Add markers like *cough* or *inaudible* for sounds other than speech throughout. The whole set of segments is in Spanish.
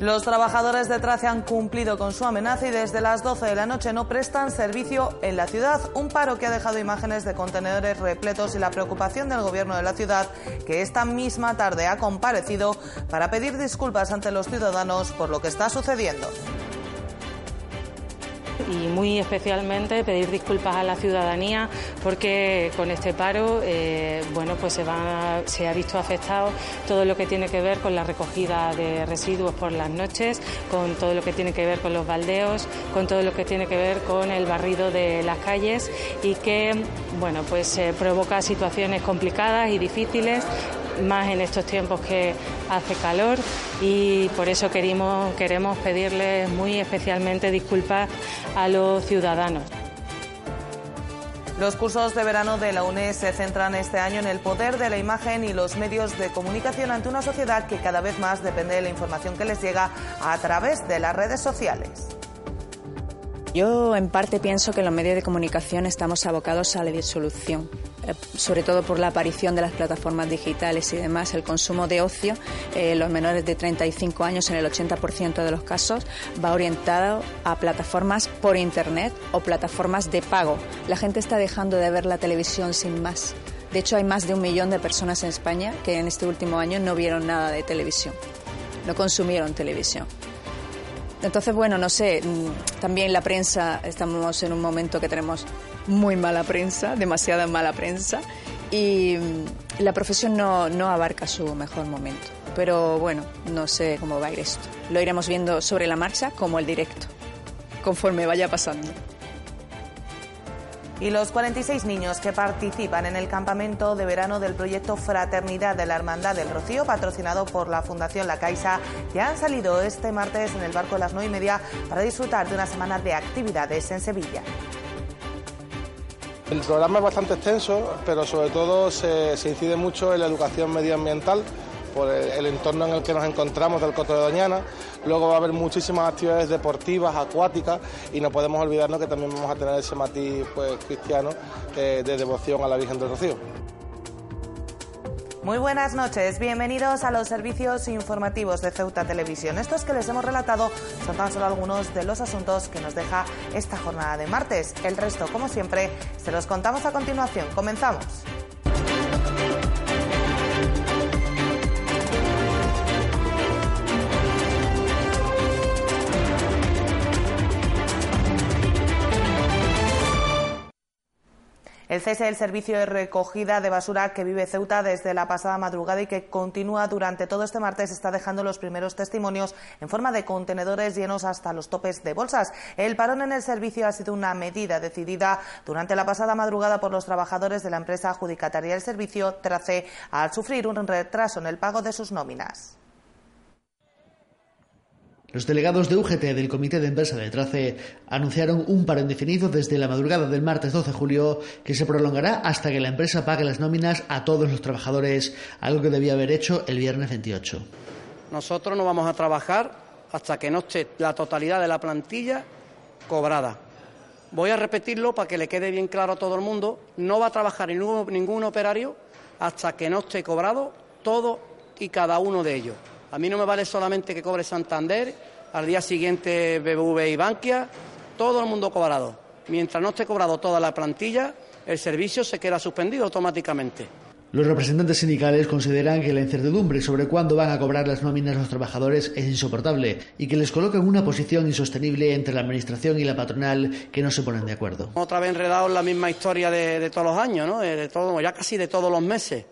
Los trabajadores de Trace han cumplido con su amenaza y desde las 12 de la noche no prestan servicio en la ciudad. Un paro que ha dejado imágenes de contenedores repletos y la preocupación del gobierno de la ciudad, que esta misma tarde ha comparecido para pedir disculpas ante los ciudadanos por lo que está sucediendo y muy especialmente pedir disculpas a la ciudadanía porque con este paro eh, bueno pues se, va, se ha visto afectado todo lo que tiene que ver con la recogida de residuos por las noches, con todo lo que tiene que ver con los baldeos, con todo lo que tiene que ver con el barrido de las calles y que bueno pues provoca situaciones complicadas y difíciles más en estos tiempos que hace calor y por eso queremos, queremos pedirles muy especialmente disculpas a los ciudadanos. Los cursos de verano de la UNED se centran este año en el poder de la imagen y los medios de comunicación ante una sociedad que cada vez más depende de la información que les llega a través de las redes sociales. Yo en parte pienso que los medios de comunicación estamos abocados a la disolución, sobre todo por la aparición de las plataformas digitales y demás. El consumo de ocio, eh, los menores de 35 años en el 80% de los casos, va orientado a plataformas por Internet o plataformas de pago. La gente está dejando de ver la televisión sin más. De hecho, hay más de un millón de personas en España que en este último año no vieron nada de televisión, no consumieron televisión. Entonces, bueno, no sé, mm, también la prensa, estamos en un momento que tenemos muy mala prensa, demasiada mala prensa, y mm, la profesión no, no abarca su mejor momento. Pero bueno, no sé cómo va a ir esto. Lo iremos viendo sobre la marcha como el directo, conforme vaya pasando y los 46 niños que participan en el campamento de verano del proyecto Fraternidad de la Hermandad del Rocío, patrocinado por la Fundación La Caixa, ya han salido este martes en el barco a las 9 y media para disfrutar de una semana de actividades en Sevilla. El programa es bastante extenso, pero sobre todo se, incide mucho en la educación medioambiental por el, entorno en el que nos encontramos del Coto de Doñana. Luego va a haber muchísimas actividades deportivas, acuáticas y no podemos olvidarnos que también vamos a tener ese matiz pues, cristiano de devoción a la Virgen del Rocío. Muy buenas noches, bienvenidos a los servicios informativos de Ceuta Televisión. Estos que les hemos relatado son tan solo algunos de los asuntos que nos deja esta jornada de martes. El resto, como siempre, se los contamos a continuación. Comenzamos. El cese del servicio de recogida de basura que vive Ceuta desde la pasada madrugada y que continúa durante todo este martes está dejando los primeros testimonios en forma de contenedores llenos hasta los topes de bolsas. El parón en el servicio ha sido una medida decidida durante la pasada madrugada por los trabajadores de la empresa adjudicataria del servicio Trace al sufrir un retraso en el pago de sus nóminas. Los delegados de UGT del Comité de Empresa de Trace anunciaron un paro indefinido desde la madrugada del martes 12 de julio que se prolongará hasta que la empresa pague las nóminas a todos los trabajadores, algo que debía haber hecho el viernes 28. Nosotros no vamos a trabajar hasta que no esté la totalidad de la plantilla cobrada. Voy a repetirlo para que le quede bien claro a todo el mundo. No va a trabajar ningún, ningún operario hasta que no esté cobrado todo y cada uno de ellos. A mí no me vale solamente que cobre Santander, al día siguiente BBV y Bankia, todo el mundo cobrado. Mientras no esté cobrado toda la plantilla, el servicio se queda suspendido automáticamente. Los representantes sindicales consideran que la incertidumbre sobre cuándo van a cobrar las nóminas los trabajadores es insoportable y que les coloca en una posición insostenible entre la Administración y la patronal que no se ponen de acuerdo. Otra vez enredado en la misma historia de, todos los años, ¿no? de todo, ya casi de todos los meses.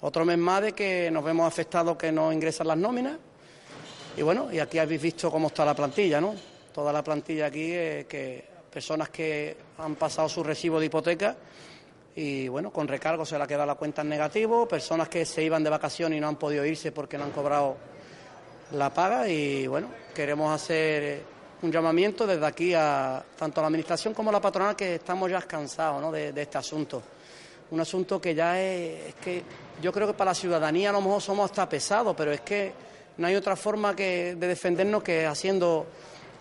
Otro mes más de que nos vemos afectados que no ingresan las nóminas. Y bueno, y aquí habéis visto cómo está la plantilla, ¿no? Toda la plantilla aquí, eh, que personas que han pasado su recibo de hipoteca y bueno, con recargo se le ha quedado la cuenta en negativo, personas que se iban de vacaciones y no han podido irse porque no han cobrado la paga y bueno, queremos hacer un llamamiento desde aquí a tanto a la Administración como a la patronal que estamos ya cansados ¿no? de este asunto. Un asunto que ya es, es que yo creo que para la ciudadanía a lo mejor somos hasta pesados, pero es que no hay otra forma que, de defendernos que haciendo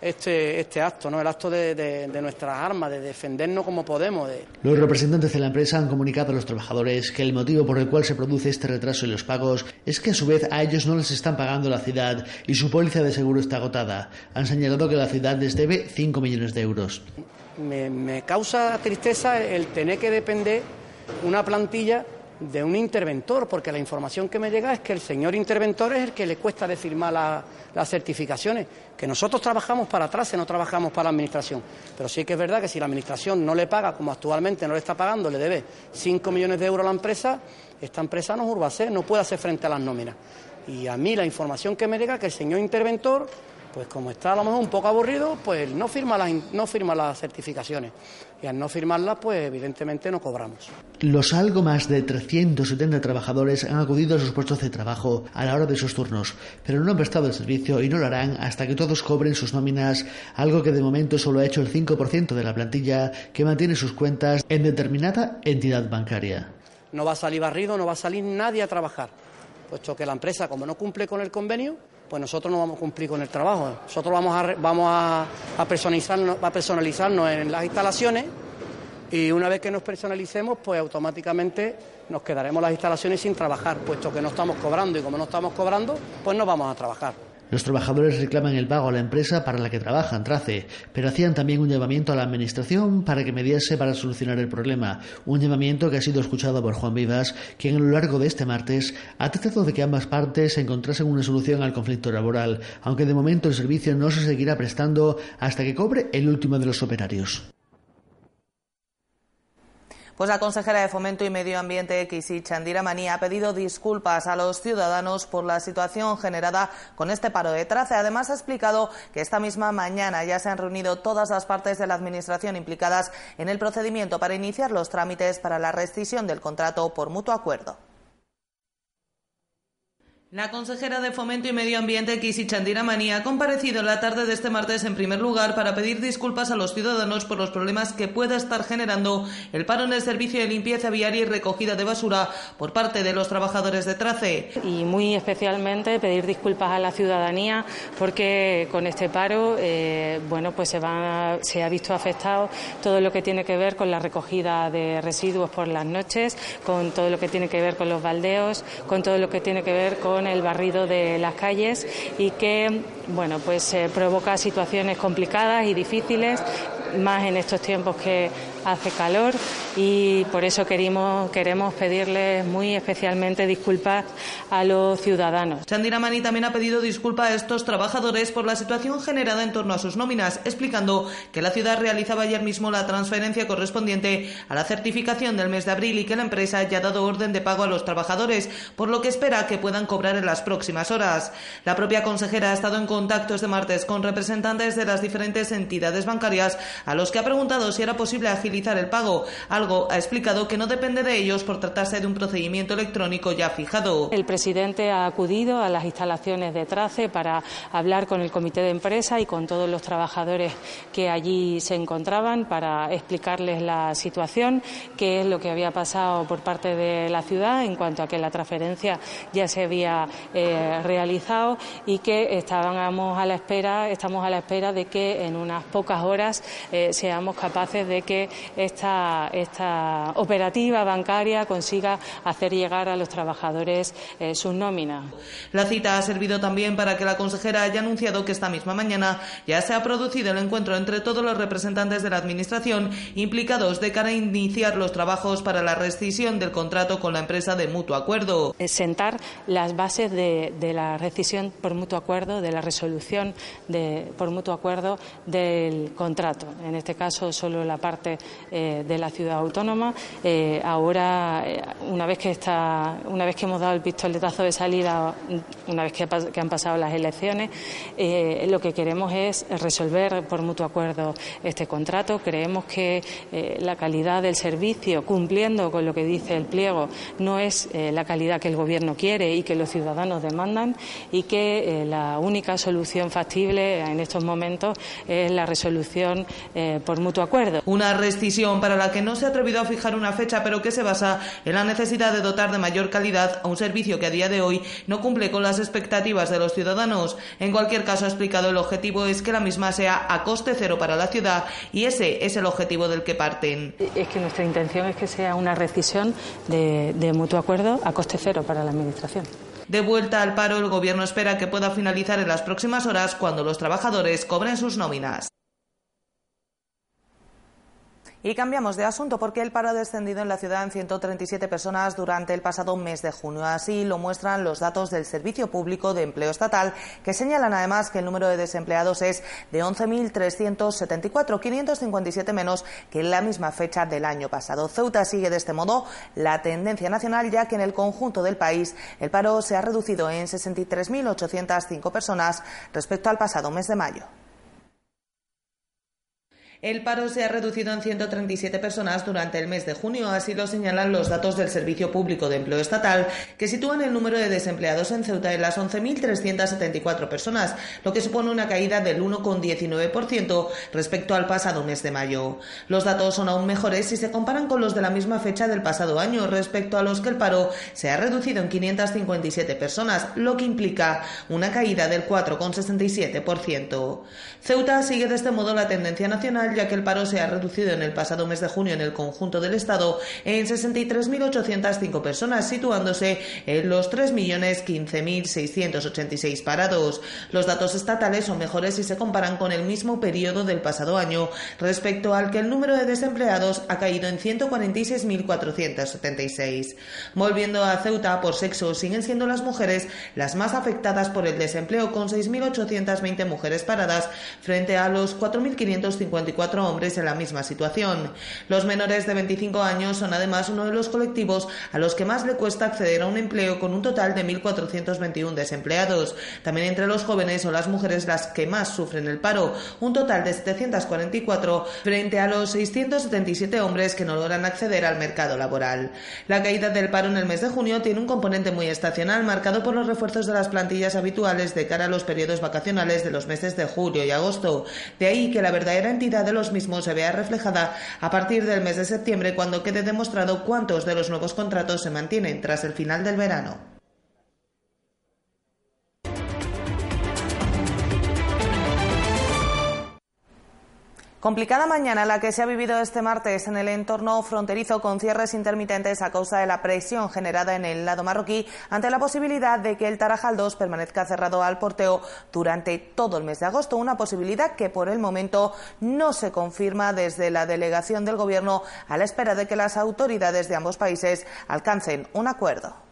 este, este acto, ¿no? el acto de, nuestras armas, de defendernos como podemos. Los representantes de la empresa han comunicado a los trabajadores que el motivo por el cual se produce este retraso en los pagos es que a su vez a ellos no les están pagando la ciudad y su póliza de seguro está agotada. Han señalado que la ciudad les debe 5 millones de euros. Me, me causa tristeza el tener que depender una plantilla de un interventor, porque la información que me llega es que el señor interventor es el que le cuesta de firmar las certificaciones, que nosotros trabajamos para atrás y no trabajamos para la Administración. Pero sí que es verdad que si la Administración no le paga, como actualmente no le está pagando, le debe 5 millones de euros a la empresa, esta empresa no es no puede hacer frente a las nóminas. Y a mí la información que me llega es que el señor interventor pues como está a lo mejor un poco aburrido, pues no firma las, no firma las certificaciones. Y al no firmarlas, pues evidentemente no cobramos. Los algo más de 370 trabajadores han acudido a sus puestos de trabajo a la hora de sus turnos, pero no han prestado el servicio y no lo harán hasta que todos cobren sus nóminas, algo que de momento solo ha hecho el 5% de la plantilla que mantiene sus cuentas en determinada entidad bancaria. No va a salir barrido, no va a salir nadie a trabajar, puesto que la empresa, como no cumple con el convenio, pues nosotros no vamos a cumplir con el trabajo. Nosotros vamos a, personalizarnos, personalizarnos en las instalaciones y una vez que nos personalicemos, pues automáticamente nos quedaremos las instalaciones sin trabajar, puesto que no estamos cobrando y como no estamos cobrando, pues no vamos a trabajar. Los trabajadores reclaman el pago a la empresa para la que trabajan, Trace, pero hacían también un llamamiento a la Administración para que mediase para solucionar el problema, un llamamiento que ha sido escuchado por Juan Vivas, quien a lo largo de este martes ha tratado de que ambas partes encontrasen una solución al conflicto laboral, aunque de momento el servicio no se seguirá prestando hasta que cobre el último de los operarios. Pues la consejera de Fomento y Medio Ambiente, Kisi Chandira Maní, ha pedido disculpas a los ciudadanos por la situación generada con este paro de trace. Además, ha explicado que esta misma mañana ya se han reunido todas las partes de la Administración implicadas en el procedimiento para iniciar los trámites para la rescisión del contrato por mutuo acuerdo. La consejera de Fomento y Medio Ambiente, Kisi Chandira Mani, ha comparecido la tarde de este martes en primer lugar para pedir disculpas a los ciudadanos por los problemas que pueda estar generando el paro en el servicio de limpieza viaria y recogida de basura por parte de los trabajadores de Trace. Y muy especialmente pedir disculpas a la ciudadanía porque con este paro, eh, bueno, pues se, va, se ha visto afectado todo lo que tiene que ver con la recogida de residuos por las noches, con todo lo que tiene que ver con los baldeos, con todo lo que tiene que ver con el barrido de las calles y que bueno pues eh, provoca situaciones complicadas y difíciles más en estos tiempos que hace calor y por eso queremos, queremos pedirles muy especialmente disculpas a los ciudadanos. Chandira Mani también ha pedido disculpas a estos trabajadores por la situación generada en torno a sus nóminas, explicando que la ciudad realizaba ayer mismo la transferencia correspondiente a la certificación del mes de abril y que la empresa ya ha dado orden de pago a los trabajadores, por lo que espera que puedan cobrar en las próximas horas. La propia consejera ha estado en contacto este martes con representantes de las diferentes entidades bancarias a los que ha preguntado si era posible agilizar el pago. Algo ha explicado que no depende de ellos por tratarse de un procedimiento electrónico ya fijado. El presidente ha acudido a las instalaciones de Trace para hablar con el comité de empresa y con todos los trabajadores que allí se encontraban para explicarles la situación, qué es lo que había pasado por parte de la ciudad en cuanto a que la transferencia ya se había eh, realizado y que estábamos a la espera, estamos a la espera de que en unas pocas horas eh, seamos capaces de que esta, esta operativa bancaria consiga hacer llegar a los trabajadores eh, sus nóminas. La cita ha servido también para que la consejera haya anunciado que esta misma mañana ya se ha producido el encuentro entre todos los representantes de la Administración implicados de cara a iniciar los trabajos para la rescisión del contrato con la empresa de mutuo acuerdo. Sentar las bases de, la rescisión por mutuo acuerdo, de la resolución de, por mutuo acuerdo del contrato. En este caso, solo la parte eh, de la ciudad autónoma. Eh, ahora, eh, una vez que está, una vez que hemos dado el pistoletazo de salida, una vez que, han pasado las elecciones, lo que queremos es resolver por mutuo acuerdo este contrato. Creemos que la calidad del servicio, cumpliendo con lo que dice el pliego, no es la calidad que el Gobierno quiere y que los ciudadanos demandan y que la única solución factible en estos momentos es la resolución por mutuo acuerdo. Una decisión para la que no se ha atrevido a fijar una fecha, pero que se basa en la necesidad de dotar de mayor calidad a un servicio que a día de hoy no cumple con las expectativas de los ciudadanos. En cualquier caso, ha explicado el objetivo es que la misma sea a coste cero para la ciudad y ese es el objetivo del que parten. Es que nuestra intención es que sea una rescisión de, de mutuo acuerdo a coste cero para la Administración. De vuelta al paro, el Gobierno espera que pueda finalizar en las próximas horas cuando los trabajadores cobren sus nóminas. Y cambiamos de asunto porque el paro ha descendido en la ciudad en 137 personas durante el pasado mes de junio. Así lo muestran los datos del Servicio Público de Empleo Estatal, que señalan además que el número de desempleados es de 11.374, 557 menos que en la misma fecha del año pasado. Ceuta sigue de este modo la tendencia nacional, ya que en el conjunto del país el paro se ha reducido en 63.805 personas respecto al pasado mes de mayo. El paro se ha reducido en 137 personas durante el mes de junio, así lo señalan los datos del Servicio Público de Empleo Estatal, que sitúan el número de desempleados en Ceuta en las 11.374 personas, lo que supone una caída del 1,19% respecto al pasado mes de mayo. Los datos son aún mejores si se comparan con los de la misma fecha del pasado año, respecto a los que el paro se ha reducido en 557 personas, lo que implica una caída del 4,67%. Ceuta sigue de este modo la tendencia nacional ya que el paro se ha reducido en el pasado mes de junio en el conjunto del Estado en 63.805 personas, situándose en los 3.015.686 parados. Los datos estatales son mejores si se comparan con el mismo periodo del pasado año, respecto al que el número de desempleados ha caído en 146.476. Volviendo a Ceuta, por sexo, siguen siendo las mujeres las más afectadas por el desempleo, con 6.820 mujeres paradas frente a los 4.554 hombres en la misma situación. Los menores de 25 años son además uno de los colectivos a los que más le cuesta acceder a un empleo con un total de 1.421 desempleados. También entre los jóvenes son las mujeres las que más sufren el paro, un total de 744 frente a los 677 hombres que no logran acceder al mercado laboral. La caída del paro en el mes de junio tiene un componente muy estacional marcado por los refuerzos de las plantillas habituales de cara a los periodos vacacionales de los meses de julio y agosto. De ahí que la verdadera entidad de los mismos se vea reflejada a partir del mes de septiembre cuando quede demostrado cuántos de los nuevos contratos se mantienen tras el final del verano. Complicada mañana la que se ha vivido este martes en el entorno fronterizo con cierres intermitentes a causa de la presión generada en el lado marroquí ante la posibilidad de que el Tarajal 2 permanezca cerrado al porteo durante todo el mes de agosto, una posibilidad que por el momento no se confirma desde la delegación del Gobierno a la espera de que las autoridades de ambos países alcancen un acuerdo.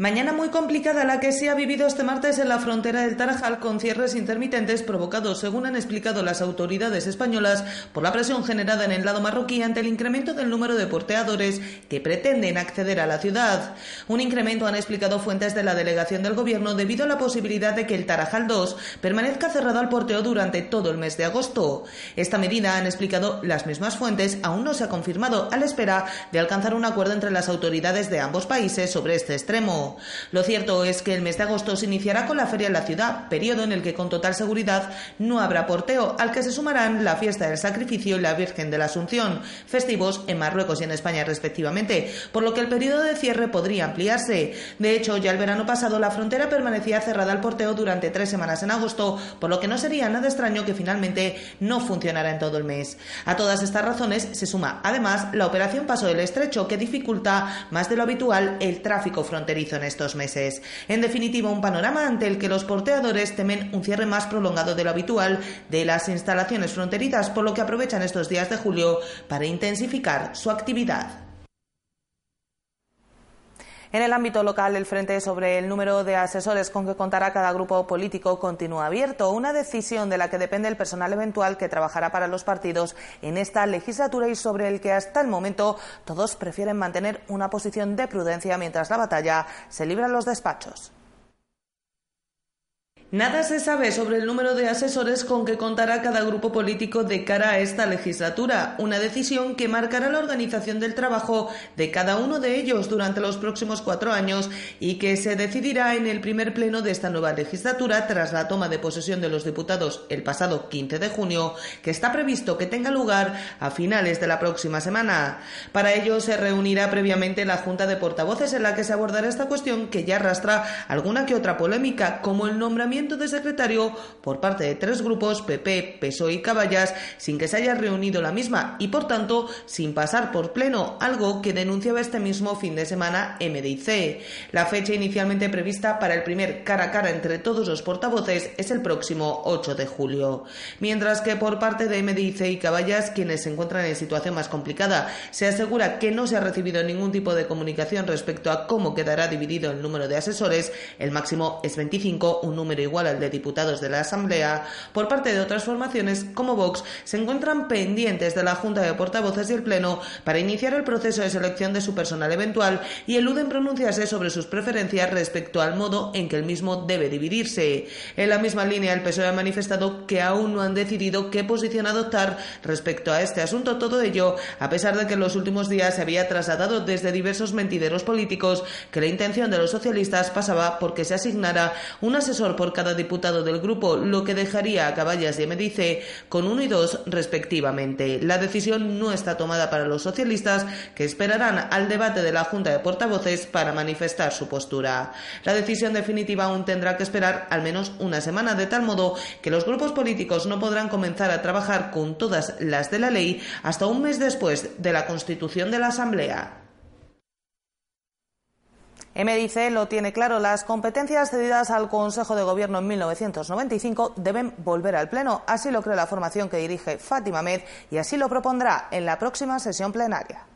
Mañana muy complicada la que se ha vivido este martes en la frontera del Tarajal con cierres intermitentes provocados, según han explicado las autoridades españolas, por la presión generada en el lado marroquí ante el incremento del número de porteadores que pretenden acceder a la ciudad. Un incremento han explicado fuentes de la delegación del gobierno debido a la posibilidad de que el Tarajal 2 permanezca cerrado al porteo durante todo el mes de agosto. Esta medida, han explicado las mismas fuentes, aún no se ha confirmado a la espera de alcanzar un acuerdo entre las autoridades de ambos países sobre este extremo. Lo cierto es que el mes de agosto se iniciará con la feria en la ciudad, periodo en el que con total seguridad no habrá porteo, al que se sumarán la fiesta del sacrificio y la Virgen de la Asunción, festivos en Marruecos y en España respectivamente, por lo que el periodo de cierre podría ampliarse. De hecho, ya el verano pasado la frontera permanecía cerrada al porteo durante tres semanas en agosto, por lo que no sería nada extraño que finalmente no funcionara en todo el mes. A todas estas razones se suma además la operación Paso del Estrecho, que dificulta más de lo habitual el tráfico fronterizo en estos meses. En definitiva, un panorama ante el que los porteadores temen un cierre más prolongado de lo habitual de las instalaciones fronterizas, por lo que aprovechan estos días de julio para intensificar su actividad. En el ámbito local, el frente sobre el número de asesores con que contará cada grupo político continúa abierto, una decisión de la que depende el personal eventual que trabajará para los partidos en esta legislatura y sobre el que hasta el momento todos prefieren mantener una posición de prudencia mientras la batalla se libra en los despachos. Nada se sabe sobre el número de asesores con que contará cada grupo político de cara a esta legislatura, una decisión que marcará la organización del trabajo de cada uno de ellos durante los próximos cuatro años y que se decidirá en el primer pleno de esta nueva legislatura tras la toma de posesión de los diputados el pasado 15 de junio, que está previsto que tenga lugar a finales de la próxima semana. Para ello se reunirá previamente la Junta de Portavoces en la que se abordará esta cuestión que ya arrastra alguna que otra polémica, como el nombramiento de secretario por parte de tres grupos, PP, PSOE y Caballas, sin que se haya reunido la misma y, por tanto, sin pasar por pleno, algo que denunciaba este mismo fin de semana MDIC. La fecha inicialmente prevista para el primer cara a cara entre todos los portavoces es el próximo 8 de julio. Mientras que por parte de MDIC y Caballas, quienes se encuentran en situación más complicada, se asegura que no se ha recibido ningún tipo de comunicación respecto a cómo quedará dividido el número de asesores, el máximo es 25, un número igual al de diputados de la Asamblea, por parte de otras formaciones como Vox, se encuentran pendientes de la Junta de Portavoces y el Pleno para iniciar el proceso de selección de su personal eventual y eluden pronunciarse sobre sus preferencias respecto al modo en que el mismo debe dividirse. En la misma línea, el PSOE ha manifestado que aún no han decidido qué posición adoptar respecto a este asunto. Todo ello, a pesar de que en los últimos días se había trasladado desde diversos mentideros políticos que la intención de los socialistas pasaba porque se asignara un asesor por cada diputado del grupo, lo que dejaría a Caballas y Medice con uno y dos respectivamente. La decisión no está tomada para los socialistas, que esperarán al debate de la Junta de Portavoces para manifestar su postura. La decisión definitiva aún tendrá que esperar al menos una semana, de tal modo que los grupos políticos no podrán comenzar a trabajar con todas las de la ley hasta un mes después de la constitución de la Asamblea. MDIC lo tiene claro, las competencias cedidas al Consejo de Gobierno en 1995 deben volver al Pleno. Así lo cree la formación que dirige Fátima Med y así lo propondrá en la próxima sesión plenaria.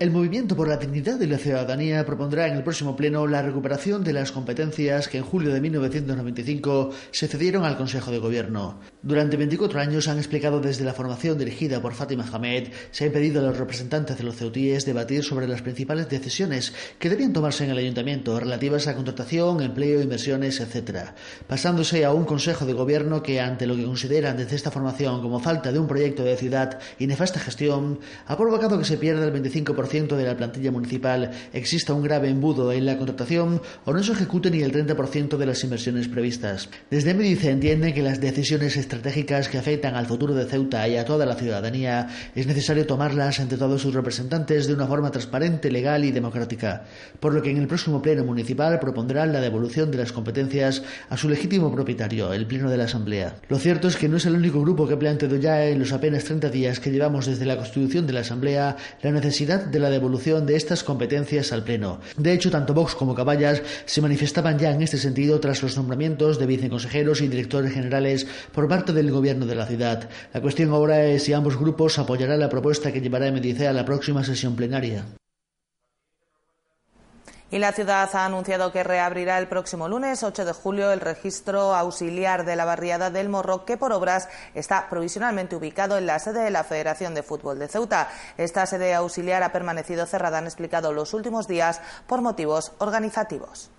El Movimiento por la Dignidad y la Ciudadanía propondrá en el próximo pleno la recuperación de las competencias que en julio de 1995 se cedieron al Consejo de Gobierno. Durante 24 años han explicado desde la formación dirigida por Fátima Hamed, se ha impedido a los representantes de los ceutíes debatir sobre las principales decisiones que debían tomarse en el ayuntamiento relativas a contratación, empleo, inversiones, etc., pasándose a un Consejo de Gobierno que, ante lo que consideran desde esta formación como falta de un proyecto de ciudad y nefasta gestión, ha provocado que se pierda el 25% de la plantilla municipal exista un grave embudo en la contratación o no se ejecute ni el 30% de las inversiones previstas. Desde Medice entienden que las decisiones estratégicas que afectan al futuro de Ceuta y a toda la ciudadanía es necesario tomarlas entre todos sus representantes de una forma transparente, legal y democrática, por lo que en el próximo pleno municipal propondrán la devolución de las competencias a su legítimo propietario, el pleno de la Asamblea. Lo cierto es que no es el único grupo que ha planteado ya en los apenas 30 días que llevamos desde la constitución de la Asamblea la necesidad de la devolución de estas competencias al Pleno. De hecho, tanto Vox como Caballas se manifestaban ya en este sentido tras los nombramientos de viceconsejeros y directores generales por parte del gobierno de la ciudad. La cuestión ahora es si ambos grupos apoyarán la propuesta que llevará Medice a la próxima sesión plenaria. Y la ciudad ha anunciado que reabrirá el próximo lunes 8 de julio el registro auxiliar de la barriada del Morro, que por obras está provisionalmente ubicado en la sede de la Federación de Fútbol de Ceuta. Esta sede auxiliar ha permanecido cerrada, han explicado los últimos días, por motivos organizativos.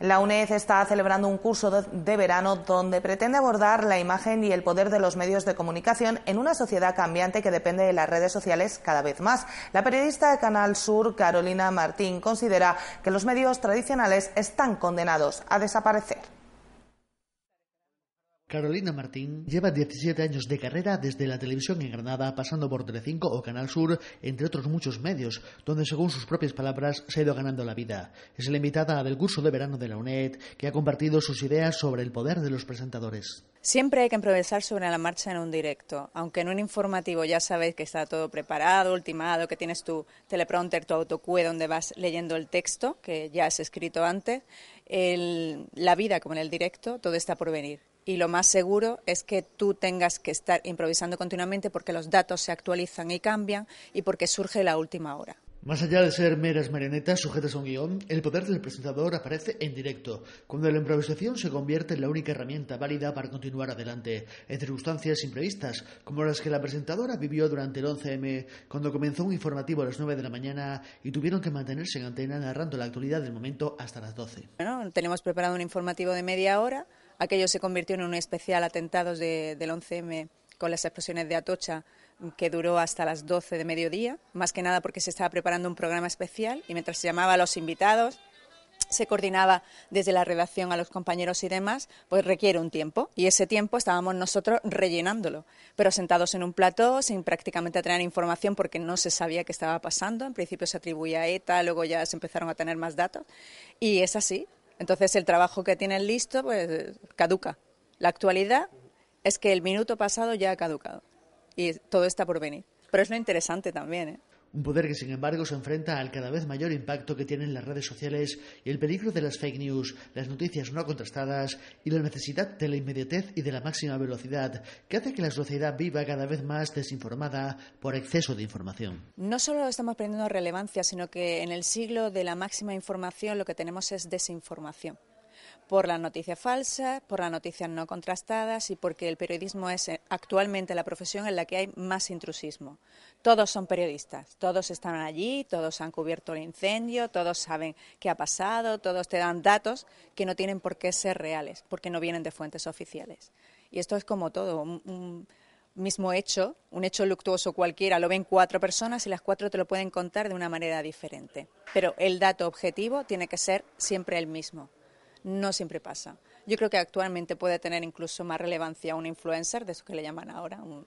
La UNED está celebrando un curso de verano donde pretende abordar la imagen y el poder de los medios de comunicación en una sociedad cambiante que depende de las redes sociales cada vez más. La periodista de Canal Sur, Carolina Martín, considera que los medios tradicionales están condenados a desaparecer. Carolina Martín lleva 17 años de carrera desde la televisión en Granada, pasando por Telecinco o Canal Sur, entre otros muchos medios, donde según sus propias palabras se ha ido ganando la vida. Es la invitada del curso de verano de la UNED, que ha compartido sus ideas sobre el poder de los presentadores. Siempre hay que improvisar sobre la marcha en un directo, aunque en un informativo ya sabes que está todo preparado, ultimado, que tienes tu teleprompter, tu autocue donde vas leyendo el texto, que ya has escrito antes. la vida, como en el directo, todo está por venir y lo más seguro es que tú tengas que estar improvisando continuamente porque los datos se actualizan y cambian y porque surge la última hora. Más allá de ser meras marionetas sujetas a un guion, el poder del presentador aparece en directo, cuando la improvisación se convierte en la única herramienta válida para continuar adelante, en circunstancias imprevistas, como las que la presentadora vivió durante el 11M, cuando comenzó un informativo a las 9 de la mañana y tuvieron que mantenerse en antena narrando la actualidad del momento hasta las 12. Bueno, tenemos preparado un informativo de media hora, aquello se convirtió en un especial atentados del 11M con las explosiones de Atocha que duró hasta las 12 de mediodía, más que nada porque se estaba preparando un programa especial y mientras se llamaba a los invitados, se coordinaba desde la redacción a los compañeros y demás, pues requiere un tiempo. Y ese tiempo estábamos nosotros rellenándolo, pero sentados en un plató, sin prácticamente tener información porque no se sabía qué estaba pasando. En principio se atribuía a ETA, luego ya se empezaron a tener más datos. Y es así. Entonces el trabajo que tienen listo, pues caduca. La actualidad es que el minuto pasado ya ha caducado y todo está por venir. Pero es lo interesante también. ¿eh? Un poder que, sin embargo, se enfrenta al cada vez mayor impacto que tienen las redes sociales y el peligro de las fake news, las noticias no contrastadas y la necesidad de la inmediatez y de la máxima velocidad, que hace que la sociedad viva cada vez más desinformada por exceso de información. No solo estamos perdiendo relevancia, sino que en el siglo de la máxima información lo que tenemos es desinformación por las noticias falsas, por las noticias no contrastadas y porque el periodismo es eh, actualmente la profesión en la que hay más intrusismo. Todos son periodistas, todos están allí, todos han cubierto el incendio, todos saben qué ha pasado, todos te dan datos que no tienen por qué ser reales, porque no vienen de fuentes oficiales. Y esto es como todo, un, mismo hecho, un hecho luctuoso cualquiera, lo ven cuatro personas y las cuatro te lo pueden contar de una manera diferente. Pero el dato objetivo tiene que ser siempre el mismo no siempre pasa. Yo creo que actualmente puede tener incluso más relevancia un influencer, de eso que le llaman ahora, un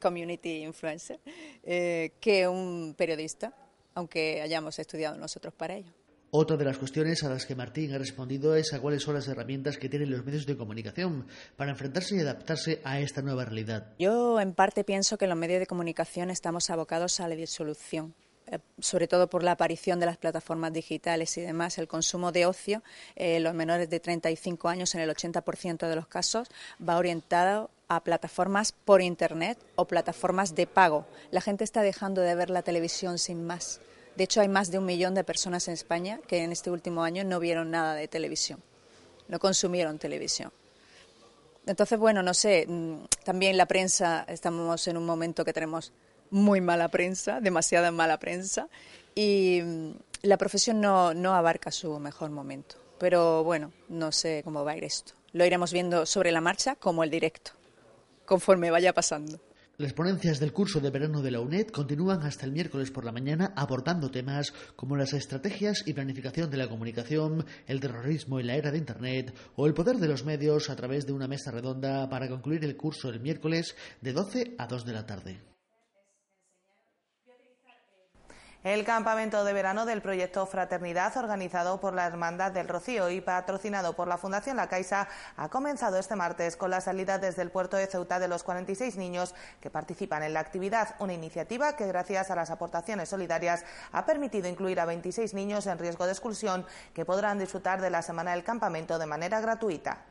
community influencer, eh, que un periodista, aunque hayamos estudiado nosotros para ello. Otra de las cuestiones a las que Martín ha respondido es a cuáles son las herramientas que tienen los medios de comunicación para enfrentarse y adaptarse a esta nueva realidad. Yo, en parte, pienso que los medios de comunicación estamos abocados a la disolución. Eh, sobre todo por la aparición de las plataformas digitales y demás, el consumo de ocio, los menores de 35 años en el 80% de los casos va orientado a plataformas por Internet o plataformas de pago. La gente está dejando de ver la televisión sin más. De hecho, hay más de un millón de personas en España que en este último año no vieron nada de televisión, no consumieron televisión. Entonces, bueno, no sé, mm, también la prensa, estamos en un momento que tenemos muy mala prensa, demasiada mala prensa, y mm, la profesión no, no abarca su mejor momento. Pero bueno, no sé cómo va a ir esto. Lo iremos viendo sobre la marcha como el directo, conforme vaya pasando. Las ponencias del curso de verano de la UNED continúan hasta el miércoles por la mañana abordando temas como las estrategias y planificación de la comunicación, el terrorismo y la era de Internet o el poder de los medios a través de una mesa redonda para concluir el curso el miércoles de 12 a 2 de la tarde. El campamento de verano del proyecto Fraternidad, organizado por la Hermandad del Rocío y patrocinado por la Fundación La Caixa, ha comenzado este martes con la salida desde el puerto de Ceuta de los 46 niños que participan en la actividad, una iniciativa que, gracias a las aportaciones solidarias, ha permitido incluir a 26 niños en riesgo de expulsión que podrán disfrutar de la semana del campamento de manera gratuita.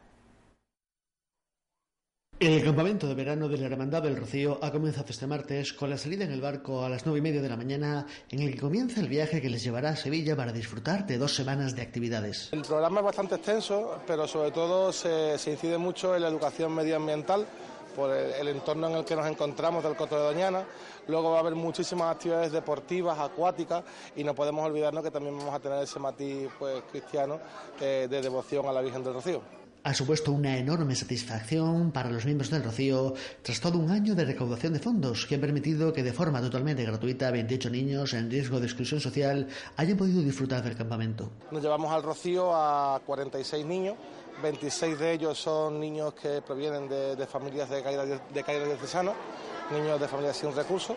El campamento de verano de la Hermandad del Rocío ha comenzado este martes con la salida en el barco a las nueve y media de la mañana, en el que comienza el viaje que les llevará a Sevilla para disfrutar de dos semanas de actividades. El programa es bastante extenso, pero sobre todo se, incide mucho en la educación medioambiental por el, entorno en el que nos encontramos del Coto de Doñana. Luego va a haber muchísimas actividades deportivas, acuáticas y no podemos olvidarnos que también vamos a tener ese matiz pues, cristiano eh, de devoción a la Virgen del Rocío ha supuesto una enorme satisfacción para los miembros del Rocío tras todo un año de recaudación de fondos que han permitido que de forma totalmente gratuita 28 niños en riesgo de exclusión social hayan podido disfrutar del campamento. Nos llevamos al Rocío a 46 niños, 26 de ellos son niños que provienen de, familias de caída, de caída niños de familias sin recursos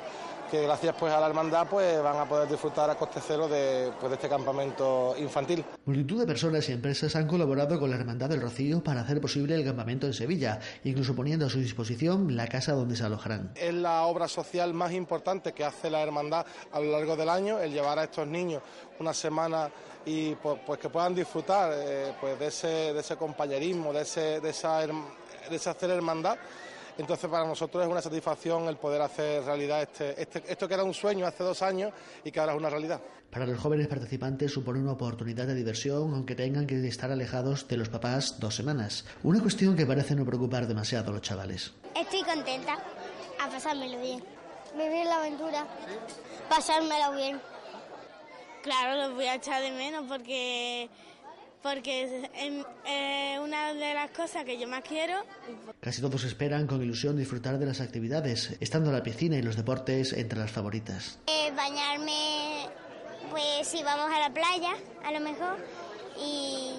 que gracias pues a la hermandad pues van a poder disfrutar a coste cero de, pues, de este campamento infantil. Multitud de personas y empresas han colaborado con la Hermandad del Rocío para hacer posible el campamento en Sevilla, incluso poniendo a su disposición la casa donde se alojarán. Es la obra social más importante que hace la hermandad a lo largo del año, el llevar a estos niños una semana y pues, pues que puedan disfrutar eh, pues de ese, de ese compañerismo, de, ese, de, esa, de esa hacer hermandad Entonces para nosotros es una satisfacción el poder hacer realidad este, este, esto que era un sueño hace dos años y que ahora es una realidad. Para los jóvenes participantes supone una oportunidad de diversión, aunque tengan que estar alejados de los papás dos semanas. Una cuestión que parece no preocupar demasiado a los chavales. Estoy contenta a pasármelo bien. Vivir la aventura, pasármelo bien. Claro, los voy a echar de menos porque porque es una de las cosas que yo más quiero. Casi todos esperan con ilusión disfrutar de las actividades, estando la piscina y los deportes entre las favoritas. Eh, bañarme, pues si vamos a la playa, a lo mejor, y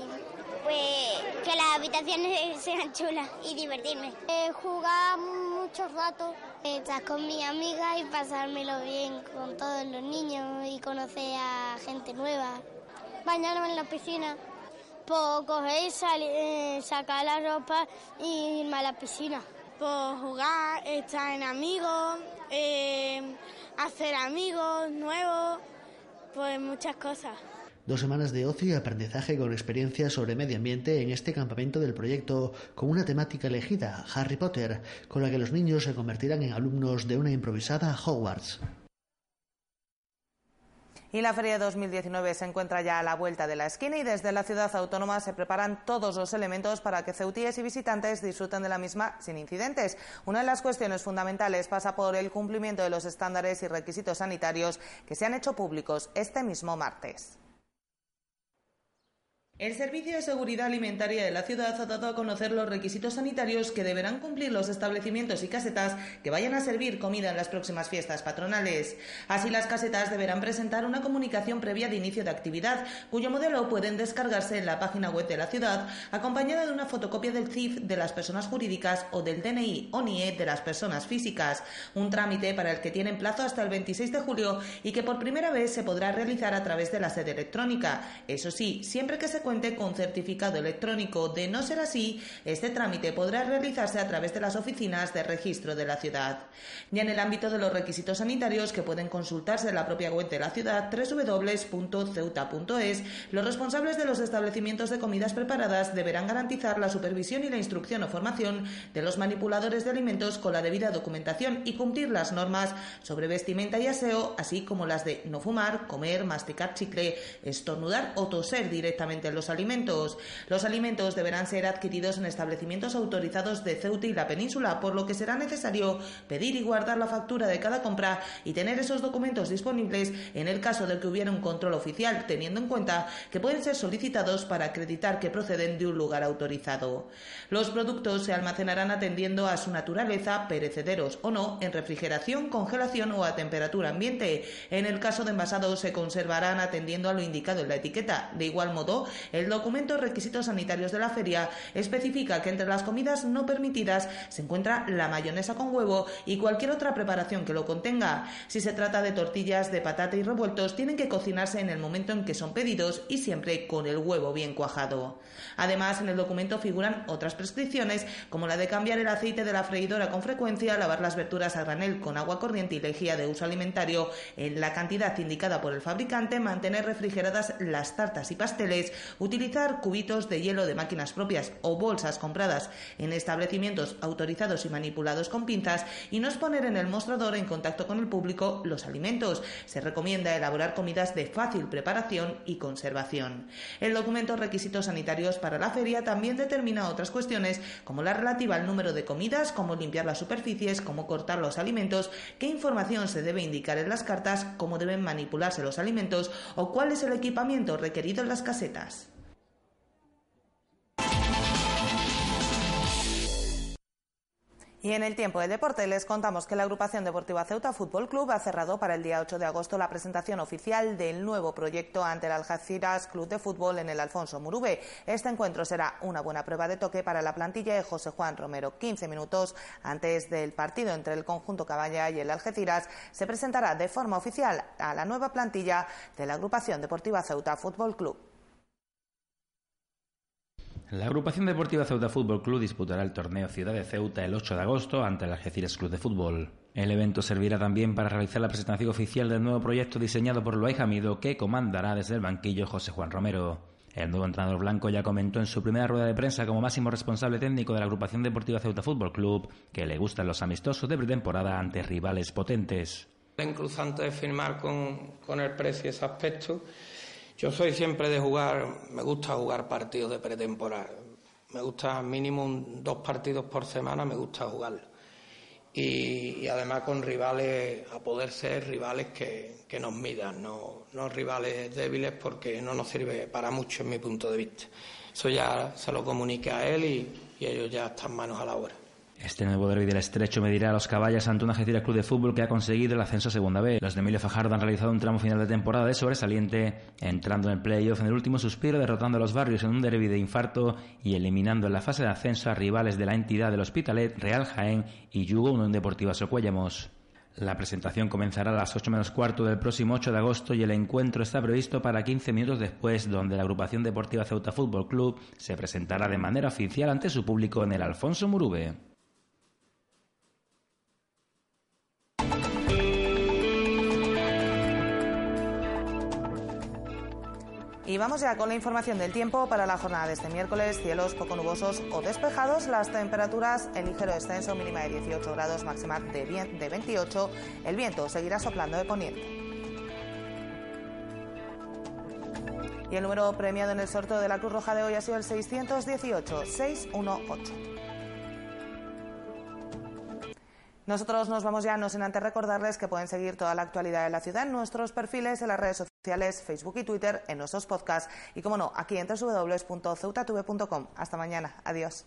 pues que las habitaciones *laughs* sean chulas y divertirme. Eh, jugar mucho rato, estar con mi amiga y pasármelo bien con todos los niños y conocer a gente nueva. Bañarme en la piscina. Pues coger, salir, eh, sacar la ropa y irme a la piscina. Pues jugar, estar en amigos, eh, hacer amigos nuevos, pues muchas cosas. Dos semanas de ocio y aprendizaje con experiencias sobre medio ambiente en este campamento del proyecto con una temática elegida, Harry Potter, con la que los niños se convertirán en alumnos de una improvisada Hogwarts. Y la Feria 2019 se encuentra ya a la vuelta de la esquina y desde la ciudad autónoma se preparan todos los elementos para que ceutíes y visitantes disfruten de la misma sin incidentes. Una de las cuestiones fundamentales pasa por el cumplimiento de los estándares y requisitos sanitarios que se han hecho públicos este mismo martes. El Servicio de Seguridad Alimentaria de la ciudad ha dado a conocer los requisitos sanitarios que deberán cumplir los establecimientos y casetas que vayan a servir comida en las próximas fiestas patronales. Así, las casetas deberán presentar una comunicación previa de inicio de actividad, cuyo modelo pueden descargarse en la página web de la ciudad, acompañada de una fotocopia del CIF de las personas jurídicas o del DNI o NIE de las personas físicas, un trámite para el que tienen plazo hasta el 26 de julio y que por primera vez se podrá realizar a través de la sede electrónica. Eso sí, siempre que se cuente con certificado electrónico. De no ser así, este trámite podrá realizarse a través de las oficinas de registro de la ciudad. Ya en el ámbito de los requisitos sanitarios que pueden consultarse en la propia web de la ciudad www.ceuta.es, los responsables de los establecimientos de comidas preparadas deberán garantizar la supervisión y la instrucción o formación de los manipuladores de alimentos con la debida documentación y cumplir las normas sobre vestimenta y aseo, así como las de no fumar, comer, masticar chicle, estornudar o toser directamente los alimentos. Los alimentos deberán ser adquiridos en establecimientos autorizados de Ceuta y la península, por lo que será necesario pedir y guardar la factura de cada compra y tener esos documentos disponibles en el caso de que hubiera un control oficial, teniendo en cuenta que pueden ser solicitados para acreditar que proceden de un lugar autorizado. Los productos se almacenarán atendiendo a su naturaleza, perecederos o no, en refrigeración, congelación o a temperatura ambiente. En el caso de envasados se conservarán atendiendo a lo indicado en la etiqueta. De igual modo, el documento Requisitos Sanitarios de la Feria especifica que entre las comidas no permitidas se encuentra la mayonesa con huevo y cualquier otra preparación que lo contenga. Si se trata de tortillas de patata y revueltos, tienen que cocinarse en el momento en que son pedidos y siempre con el huevo bien cuajado. Además, en el documento figuran otras prescripciones, como la de cambiar el aceite de la freidora con frecuencia, lavar las verduras a granel con agua corriente y lejía de uso alimentario en la cantidad indicada por el fabricante, mantener refrigeradas las tartas y pasteles, utilizar cubitos de hielo de máquinas propias o bolsas compradas en establecimientos autorizados y manipulados con pinzas y no exponer en el mostrador en contacto con el público los alimentos. Se recomienda elaborar comidas de fácil preparación y conservación. El documento Requisitos Sanitarios para la feria también determina otras cuestiones como la relativa al número de comidas, cómo limpiar las superficies, cómo cortar los alimentos, qué información se debe indicar en las cartas, cómo deben manipularse los alimentos o cuál es el equipamiento requerido en las casetas. Y en el tiempo del deporte les contamos que la agrupación deportiva Ceuta Fútbol Club ha cerrado para el día 8 de agosto la presentación oficial del nuevo proyecto ante el Algeciras Club de Fútbol en el Alfonso Murube. Este encuentro será una buena prueba de toque para la plantilla de José Juan Romero. 15 minutos antes del partido entre el conjunto Caballa y el Algeciras se presentará de forma oficial a la nueva plantilla de la agrupación deportiva Ceuta Fútbol Club. La agrupación deportiva Ceuta Fútbol Club disputará el torneo Ciudad de Ceuta el 8 de agosto ante el Algeciras Club de Fútbol. El evento servirá también para realizar la presentación oficial del nuevo proyecto diseñado por Loay Jamido que comandará desde el banquillo José Juan Romero. El nuevo entrenador blanco ya comentó en su primera rueda de prensa como máximo responsable técnico de la agrupación deportiva Ceuta Fútbol Club que le gustan los amistosos de pretemporada ante rivales potentes. Incluso antes de firmar con, con el precio ese aspecto, yo soy siempre de jugar, me gusta jugar partidos de pretemporada. Me gusta mínimo dos partidos por semana, me gusta jugar. Y, además con rivales, a poder ser rivales que, nos midan, no, rivales débiles porque no nos sirve para mucho en mi punto de vista. Eso ya se lo comunica a él y, y ellos ya están manos a la obra. Este nuevo derby del Estrecho medirá a los caballos ante una Algeciras Club de Fútbol que ha conseguido el ascenso a Segunda B. Los de Emilio Fajardo han realizado un tramo final de temporada de sobresaliente, entrando en el playoff en el último suspiro, derrotando a los barrios en un derby de infarto y eliminando en la fase de ascenso a rivales de la entidad del Hospitalet, Real Jaén y Yugo Unión Deportiva Socuellamos. La presentación comenzará a las 8 menos cuarto del próximo 8 de agosto y el encuentro está previsto para 15 minutos después, donde la agrupación deportiva Ceuta Fútbol Club se presentará de manera oficial ante su público en el Alfonso Murube. Y vamos ya con la información del tiempo para la jornada de este miércoles. Cielos poco nubosos o despejados, las temperaturas en ligero descenso, mínima de 18 grados, máxima de, de 28. El viento seguirá soplando de poniente. Y el número premiado en el sorteo de la Cruz Roja de hoy ha sido el 618 618. Nosotros nos vamos ya, no sin antes recordarles que pueden seguir toda la actualidad de la ciudad en nuestros perfiles, en las redes sociales, Facebook y Twitter, en nuestros podcasts y, como no, aquí en www.ceutatv.com. Hasta mañana. Adiós.